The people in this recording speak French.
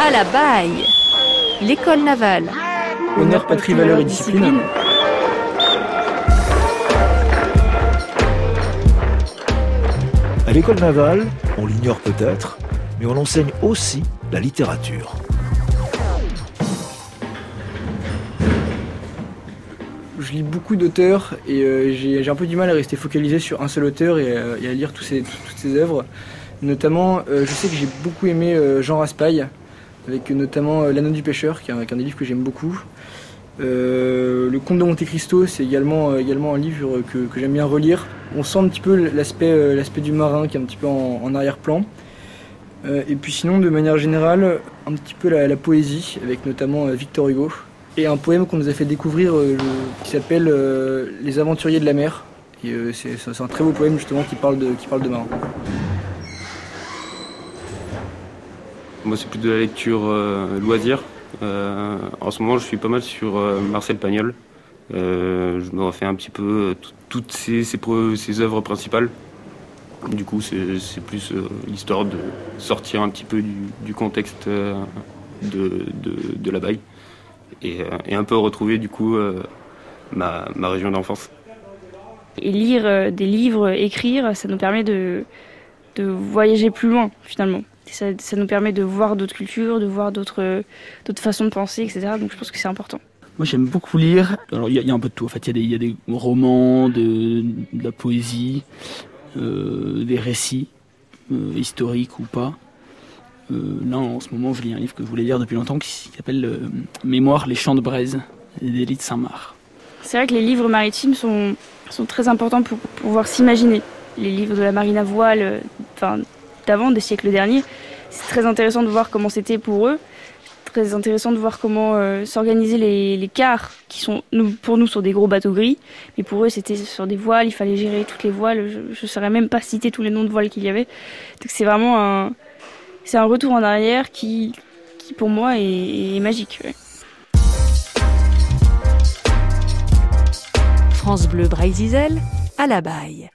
À la baille L'école navale. Honneur, patrie, valeur et discipline. À l'école navale, on l'ignore peut-être, mais on enseigne aussi la littérature. Je lis beaucoup d'auteurs et euh, j'ai un peu du mal à rester focalisé sur un seul auteur et, euh, et à lire tous ses- toutes ses œuvres. Notamment, euh, je sais que j'ai beaucoup aimé euh, Jean Raspail, avec notamment euh, L'Anneau du pêcheur, qui est un, des livres que j'aime beaucoup. Euh, le Comte de Monte Cristo, c'est également, euh, un livre que, j'aime bien relire. On sent un petit peu l'aspect du marin qui est un petit peu en, arrière-plan. Et puis sinon, de manière générale, un petit peu la, poésie, avec notamment Victor Hugo. Et un poème qu'on nous a fait découvrir qui s'appelle Les Aventuriers de la mer. C'est un très beau poème justement qui parle de, qui parle de marin. Moi, c'est plus de la lecture euh, loisir. Euh, en ce moment, je suis pas mal sur euh, Marcel Pagnol. Je me refais un petit peu tout- toutes ses, œuvres principales. Du coup, c'est plus l'histoire de sortir un petit peu du, contexte de, la baille et, un peu retrouver du coup ma, région d'enfance. Et lire des livres, écrire, ça nous permet de voyager plus loin finalement. Ça, ça nous permet de voir d'autres cultures, de voir d'autres d'autres façons de penser, etc. Donc je pense que c'est important. Moi, j'aime beaucoup lire. Alors, il y, a- il y a un peu de tout. En fait, il y, a des- il y a des romans, de, de la poésie, euh, des récits, euh, historiques ou pas. Euh, là, en ce moment, je lis un livre que je voulais lire depuis longtemps qui s'appelle euh, Mémoire, les champs de braise d'Élie de Saint-Marc. C'est vrai que les livres maritimes sont, sont très importants pour pouvoir s'imaginer. Les livres de la marine à voile, enfin, d'avant, des siècles derniers, c'est très intéressant de voir comment c'était pour eux. Très intéressant de voir comment euh, s'organiser les, les quarts, qui sont pour nous sur des gros bateaux gris, mais pour eux c'était sur des voiles, il fallait gérer toutes les voiles. Je ne saurais même pas citer tous les noms de voiles qu'il y avait. Donc c'est vraiment un, c'est un retour en arrière qui, qui pour moi est, magique. ouais. France Bleu Braille-Zizel, à la baille.